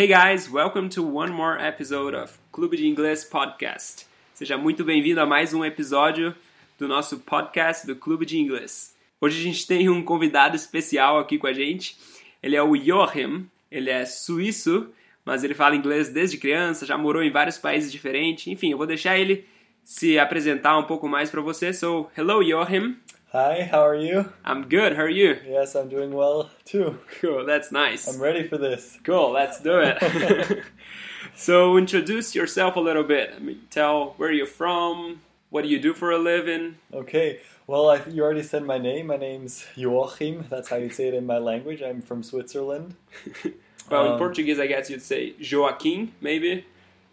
Hey guys, welcome to one more episode of Clube de Inglês Podcast. Seja muito bem-vindo a mais um episódio do nosso podcast do Clube de Inglês. Hoje a gente tem um convidado especial aqui com a gente. Ele é o Joachim, ele é suíço, mas ele fala inglês desde criança, já morou em vários países diferentes. Enfim, eu vou deixar ele se apresentar um pouco mais para você. So, hello Joachim. Hi, how are you? I'm good. How are you? Yes, I'm doing well too. Cool. That's nice. I'm ready for this. Cool. Let's do it. so, introduce yourself a little bit. I mean, tell where you're from. What do you do for a living? Okay, well, I, you already said my name. My name's Joachim. That's how you say it in my language. I'm from Switzerland. well, in Um, Portuguese, I guess you'd say Joaquim, maybe.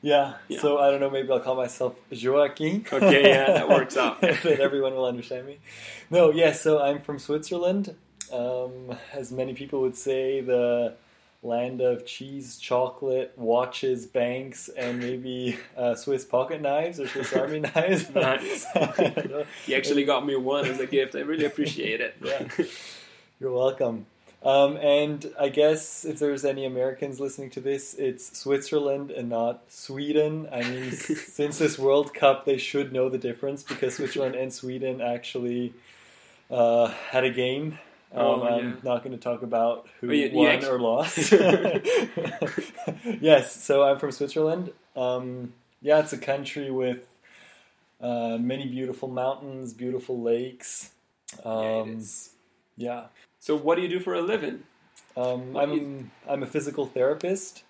Yeah, Yeah. so I don't know, maybe I'll call myself Joaquin. Okay, yeah, that works out. then everyone will understand me. No, yeah, so I'm from Switzerland. Um, as many people would say, the land of cheese, chocolate, watches, banks, and maybe uh, Swiss pocket knives or Swiss Army knives. Nice. You actually got me one as a gift. I really appreciate it. Yeah. You're welcome. Um, and I guess if there's any Americans listening to this, it's Switzerland and not Sweden. I mean, since this World Cup, they should know the difference because Switzerland and Sweden actually uh, had a game. Um, Oh, yeah. I'm not going to talk about who Oh, you- you won or lost. yes, so I'm from Switzerland. Um, yeah, it's a country with uh, many beautiful mountains, beautiful lakes. Yeah, Um, yeah. So, what do you do for a living? Um, I'm I'm a physical therapist,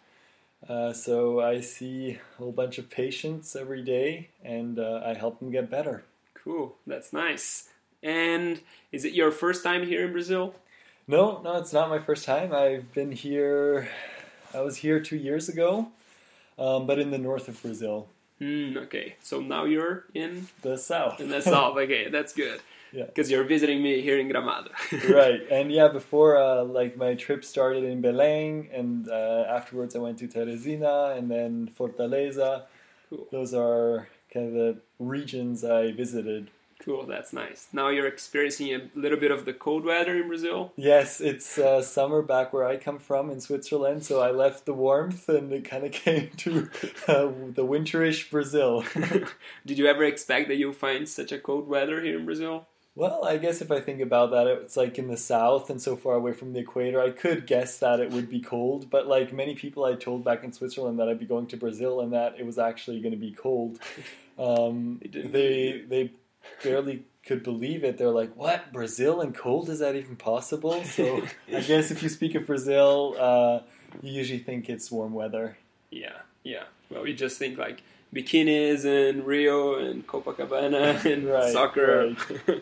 uh, so I see a whole bunch of patients every day, and uh, I help them get better. Cool. That's nice. And is it your first time here in Brazil? No, no, it's not my first time. I've been here. I was here two years ago, um, but in the north of Brazil, Hmm, okay. So now you're in the south. in the south. Okay, that's good. Yeah. Because you're visiting me here in Gramado. right, and yeah, before uh, like my trip started in Belém, and uh, afterwards I went to Teresina and then Fortaleza. Cool. Those are kind of the regions I visited. Cool, that's nice. Now you're experiencing a little bit of the cold weather in Brazil. Yes, it's uh, summer back where I come from in Switzerland, so I left the warmth and it kind of came to uh, the winterish Brazil. Did you ever expect that you'll find such a cold weather here in Brazil? Well, I guess if I think about that, it's like in the south and so far away from the equator. I could guess that it would be cold, but like many people I told back in Switzerland that I'd be going to Brazil and that it was actually going to be cold. Um, They they barely could believe it. They're like, "What? Brazil and cold? Is that even possible?" So I guess if you speak of Brazil, uh, you usually think it's warm weather. Yeah, yeah. Well, you just think like bikinis and Rio and Copacabana and Right, soccer.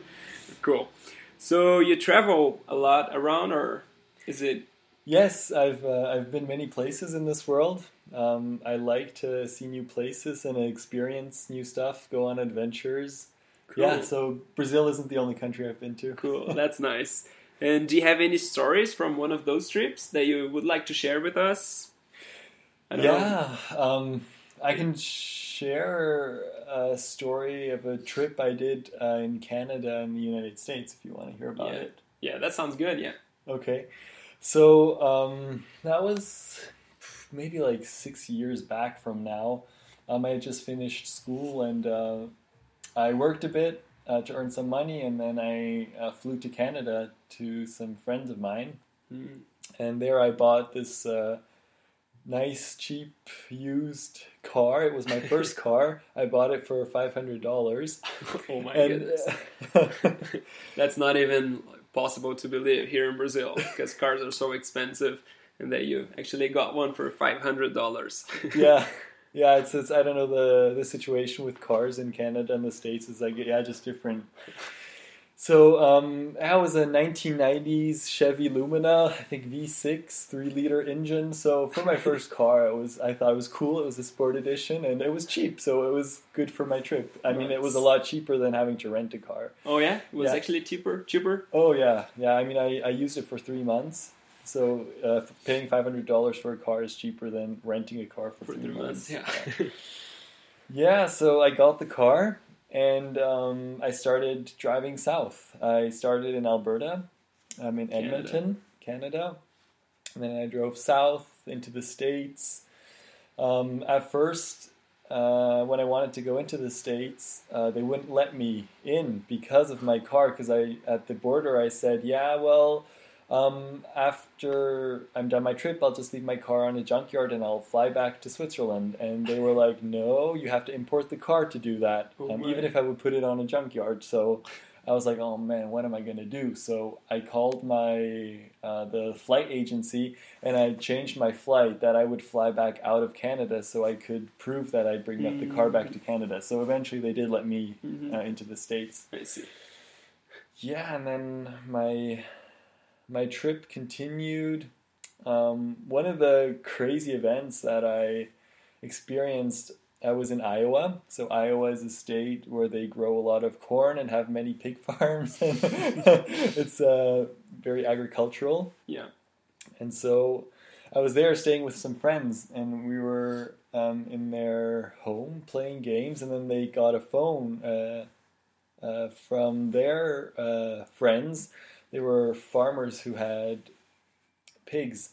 cool. So you travel a lot around, or is it? Yes, I've uh, I've been many places in this world. Um, I like to see new places and experience new stuff, go on adventures. Cool. Yeah, so Brazil isn't the only country I've been to. Cool. That's nice. And do you have any stories from one of those trips that you would like to share with us? I don't know. Yeah, um, I can share a story of a trip I did uh, in Canada and the United States if you want to hear about Yeah. it. Yeah, that sounds good. Yeah. Okay, so um, that was maybe like six years back from now. Um, I had just finished school and uh, I worked a bit uh, to earn some money, and then I uh, flew to Canada to some friends of mine. Mm. and there I bought this uh, nice, cheap, used car. It was my first car. I bought it for five hundred dollars. oh my And goodness. That's not even possible to believe here in Brazil because cars are so expensive, and that you actually got one for five hundred dollars. yeah, yeah. It's, it's I don't know the the situation with cars in Canada and the states is like yeah, just different. So um, that was a 1990s Chevy Lumina, I think V6 three liter engine. So for my first car, it was I thought it was cool. It was a sport edition and it was cheap, so it was good for my trip. I mean, it was a lot cheaper than having to rent a car. oh yeah, it was Yeah. actually cheaper. Cheaper. Oh yeah, yeah. I mean, I, I used it for three months. So uh, paying five hundred dollars for a car is cheaper than renting a car for, For three, three months, yeah. Yeah, so I got the car and um, I started driving south. I started in Alberta. I'm in Canada. Edmonton, Canada. And then I drove south into the states. Um, at first, uh, when I wanted to go into the states, uh, they wouldn't let me in because of my car. Because I at the border, I said, "Yeah, well, um, after I'm done my trip, I'll just leave my car on a junkyard and I'll fly back to Switzerland." And they were like, "No, you have to import the car to do that, Oh um, even if I would put it on a junkyard." So. I was like, "Oh man, what am I gonna do?" So I called my uh, the flight agency, and I changed my flight that I would fly back out of Canada so I could prove that I'd bring up the car back to Canada. So eventually they did let me Mhm. uh, into the States. I see. Yeah, and then my my trip continued. Um, one of the crazy events that I experienced, I was in Iowa. So Iowa is a state where they grow a lot of corn and have many pig farms. it's uh, very agricultural. Yeah. And so I was there staying with some friends, and we were um, in their home playing games, and then they got a phone uh, uh, from their uh, friends. They were farmers who had pigs,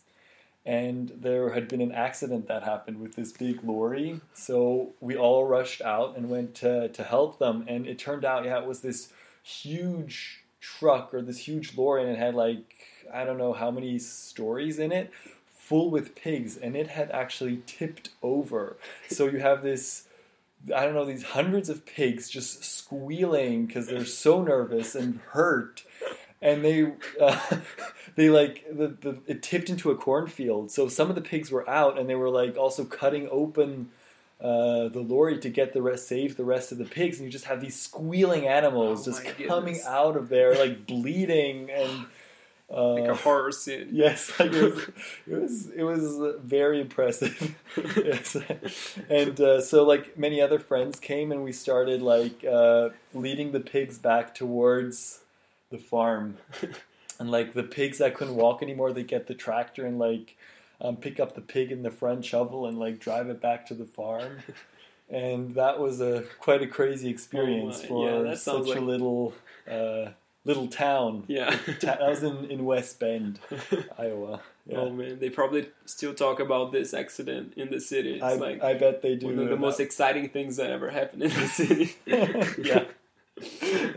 and there had been an accident that happened with this big lorry. So we all rushed out and went to, to help them, and it turned out, yeah, it was this huge truck or this huge lorry, and it had like I don't know how many stories in it, full with pigs, and it had actually tipped over. So you have this. I don't know these hundreds of pigs just squealing because they're so nervous and hurt, and they uh, they like the, the it tipped into a cornfield. So some of the pigs were out, and they were like also cutting open uh, the lorry to get the rest, save the rest of the pigs, and you just have these squealing animals Oh just coming goodness. out of there like bleeding and. Uh, Like a horror scene. Yes, like it was. It was. It was very impressive. yes, and uh, so like many other friends came, and we started like uh, leading the pigs back towards the farm, and like the pigs that couldn't walk anymore, they get the tractor and like um, pick up the pig in the front shovel and like drive it back to the farm. And that was a quite a crazy experience my- for yeah, such like- a little uh, little town. Yeah. Ta- that was in, in West Bend, Iowa. Yeah. Oh man, they probably still talk about this accident in the city. It's I, like I bet they do. one of the most exciting things that ever happened in the city. yeah,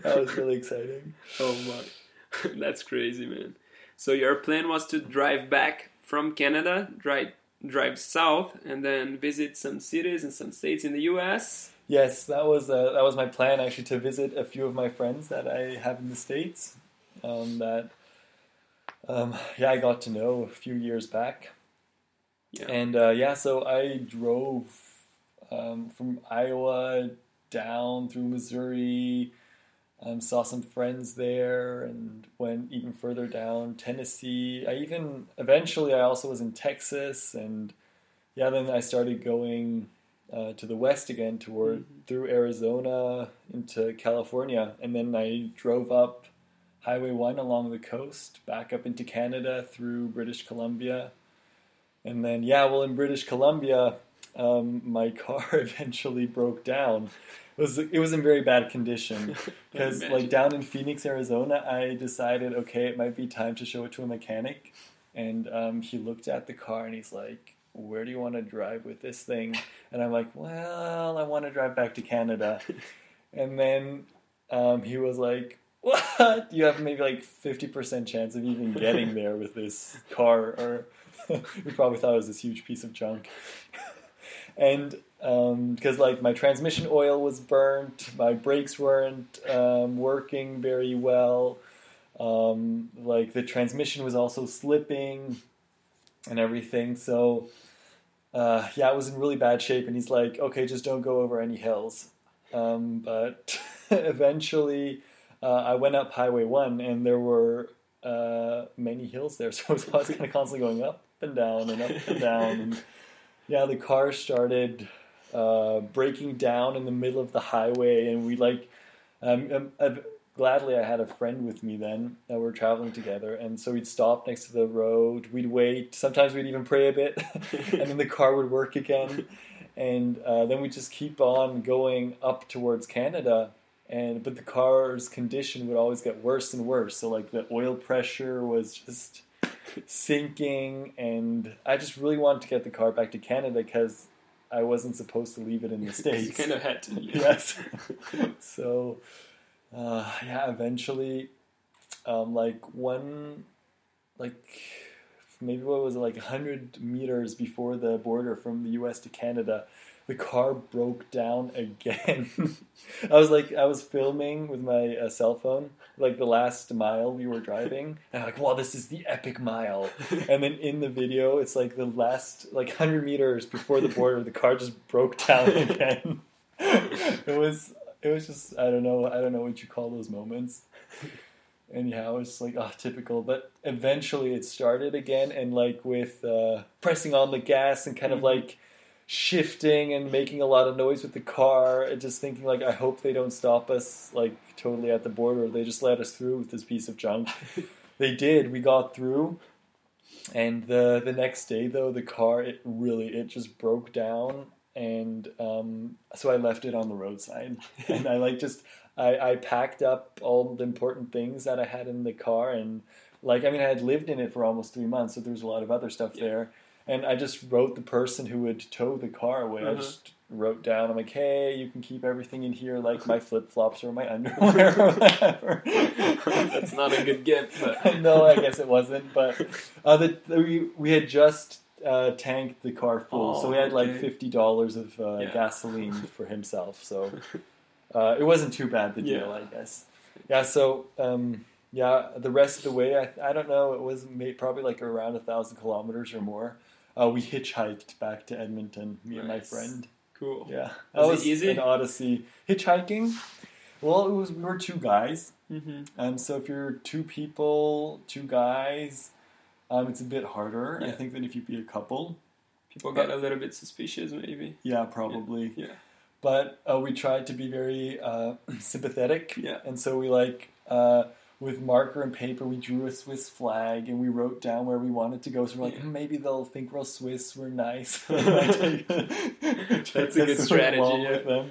that was really exciting. Oh my, that's crazy, man. So your plan was to drive back from Canada, drive drive south, and then visit some cities and some states in the U.S. Yes, that was uh, that was my plan actually to visit a few of my friends that I have in the states. Um, that um, yeah, I got to know a few years back. Yeah. And uh, yeah, so I drove um, from Iowa down through Missouri, um, saw some friends there, and went even further down Tennessee. I even eventually I also was in Texas, and yeah, then I started going uh, to the west again toward Mhm. through Arizona into California, and then I drove up Highway One along the coast back up into Canada through British Columbia. And then, yeah, well, in British Columbia, um, my car eventually broke down. It was it was in very bad condition because, like down in Phoenix, Arizona, I decided okay, it might be time to show it to a mechanic. And um, he looked at the car and he's like, "Where do you want to drive with this thing?" And I'm like, "Well, I want to drive back to Canada." And then um, he was like, "What? You have maybe like fifty percent chance of even getting there with this car?" Or we probably thought it was this huge piece of junk. and because like my transmission oil was burnt, my brakes weren't um, working very well. Um, like the transmission was also slipping and everything. So uh, yeah, it was in really bad shape. And he's like, "Okay, just don't go over any hills." Um, but eventually, uh, I went up Highway One, and there were uh, many hills there, so I was kind of constantly going up and down and up and down. And yeah, the car started uh, breaking down in the middle of the highway, and we like. Um, um, gladly, I had a friend with me then that we were traveling together, and so we'd stop next to the road. We'd wait. Sometimes we'd even pray a bit, and then the car would work again, and uh, then we just keep on going up towards Canada. And but the car's condition would always get worse and worse. So like the oil pressure was just sinking, and I just really wanted to get the car back to Canada because I wasn't supposed to leave it in the states. you kind of had to. yes. so, uh, yeah, eventually, um, like one, like maybe what was it, like 100 meters before the border from the US to Canada, the car broke down again. I was like, I was filming with my uh, cell phone, like the last mile we were driving. And I'm like, wow, this is the epic mile. And then in the video, it's like the last, like 100 meters before the border, the car just broke down again. it was, it was just, I don't know, I don't know what you call those moments. And yeah, I was like, oh, typical. But eventually it started again, and like with uh, pressing on the gas and kind of Mhm. like shifting and making a lot of noise with the car, and just thinking like, I hope they don't stop us like totally at the border. They just let us through with this piece of junk. they did. We got through. And the the next day though, the car it really it just broke down, and um, so I left it on the roadside, and I like just I, I packed up all the important things that I had in the car, and like I mean I had lived in it for almost three months, so there was a lot of other stuff Yeah. there, and I just wrote the person who would tow the car away. I Uh-huh. just wrote down, I'm like, hey, you can keep everything in here, like my flip flops or my underwear or whatever. That's not a good gift, but no, I guess it wasn't. But uh, the, the, we we had just uh, tanked the car full, Oh, so we had like fifty dollars of uh, Yeah. gasoline for himself. So uh, it wasn't too bad the deal, Yeah. I guess. Yeah. So um, yeah, the rest of the way, I, I don't know. It was may- probably like around a thousand kilometers or more. Uh, we hitchhiked back to Edmonton, me and my friend. cool. Yeah, Was that it was easy? an odyssey. Hitchhiking. Well, it was. We were two guys. hmm Um, so if you're two people, two guys, um, it's a bit harder, I think, than if you be a couple. People get a little bit suspicious, maybe. Yeah, probably. Yeah. But uh, we tried to be very uh, sympathetic, Yeah. and so we like uh, with marker and paper, we drew a Swiss flag and we wrote down where we wanted to go. So we're like, Yeah. "Hmm, maybe they'll think we're Swiss, we're nice. That's a good strategy, yeah.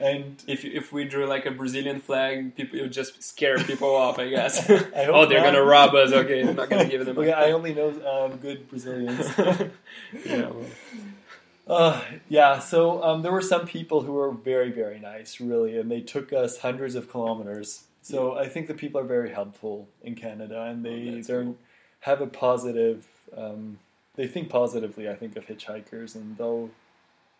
And If if we drew like a Brazilian flag, people it would just scare people off, I guess. I oh, they're not. gonna rob us. Okay, I'm not gonna give them. okay, I only know um, good Brazilians. yeah. well, Uh, yeah, so um, there were some people who were very, very nice, really, and they took us hundreds of kilometers. So I think the people are very helpful in Canada, and Oh, they they cool. have a positive. Um, they think positively, I think, of hitchhikers, and they'll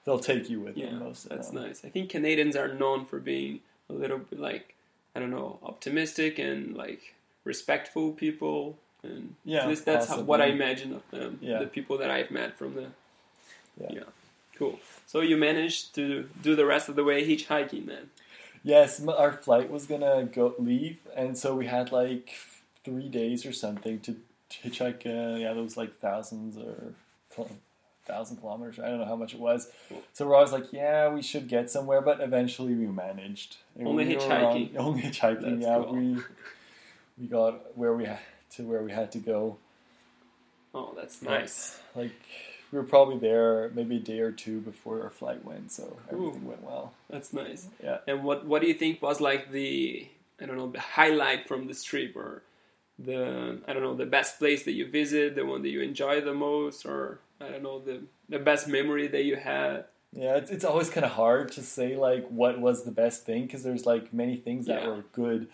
they'll take you with yeah, them. Most of that's them. nice. I think Canadians are known for being a little bit like I don't know, optimistic and like respectful people. And Yeah, at least that's how, what I imagine of them. Yeah. The people that I've met from the. Yeah. Cool. So you managed to do the rest of the way hitchhiking then. Yes, our flight was gonna go leave, and so we had like three days or something to hitchhike. Uh, yeah, those like thousands or thousand kilometers. I don't know how much it was. So we're always like, yeah, we should get somewhere, but eventually we managed. And Only we hitchhiking. on- only hitchhiking. That's yeah, cool. we we got where we had to where we had to go. Oh, that's nice. Like we were probably there maybe a day or two before our flight went, so everything Ooh. went well. That's nice. Yeah. And what what do you think was like the I don't know the highlight from this trip or the I don't know the best place that you visit, the one that you enjoy the most, or I don't know the the best memory that you had. Yeah, it's, it's always kind of hard to say like what was the best thing because there's like many things that Yeah. were good,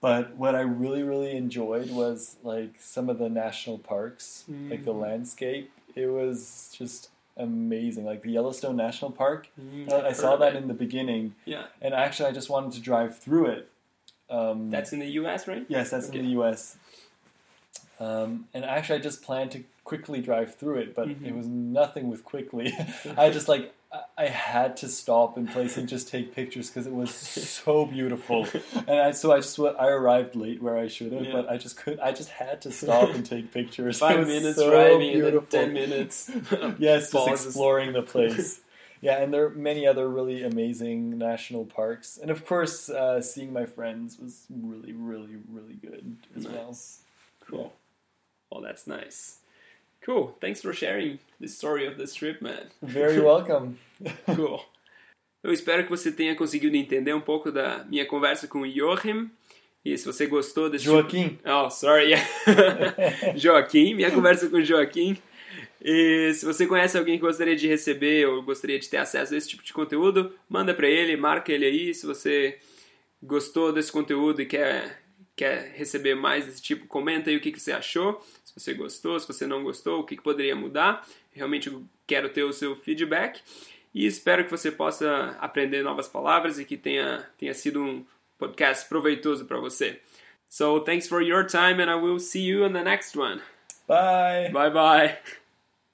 but what I really really enjoyed was like some of the national parks, like the Mhm. landscape. It was just amazing. Like the Yellowstone National Park, Mm, I, saw that in the beginning, yeah. and actually I just wanted to drive through it. Um, That's in the U.S., right? Yes, that's Okay. in the U.S. Um, and actually, I just planned to quickly drive through it, but Mhm. it was nothing with quickly. I just like I- had to stop in place and just take pictures because it was so beautiful. And I, so I just I arrived late where I should have, Yeah. but I just could I just had to stop and take pictures. Five minutes so driving beautiful. ten minutes. yes, just exploring the place. Yeah, and there are many other really amazing national parks, and of course, uh, seeing my friends was really, really, really good as well. Nice. Cool. Well, that's nice. Cool. Thanks for sharing the story of this trip, man. Very welcome. Cool. Eu espero que você tenha conseguido entender um pouco da minha conversa com o Joachim. E se você gostou desse Joaquim. Tipo... Oh, sorry. Joaquim, minha conversa com o Joaquim. E se você conhece alguém que gostaria de receber ou gostaria de ter acesso a esse tipo de conteúdo, manda para ele, marca ele aí. Se você gostou desse conteúdo e quer, quer receber mais desse tipo, comenta aí o que, que você achou. Se você gostou, se você não gostou, o que, que poderia mudar. Realmente quero ter o seu feedback. E espero que você possa aprender novas palavras e que tenha, tenha sido um podcast proveitoso para você. So, thanks for your time and I will see you in the next one. Bye. Bye bye.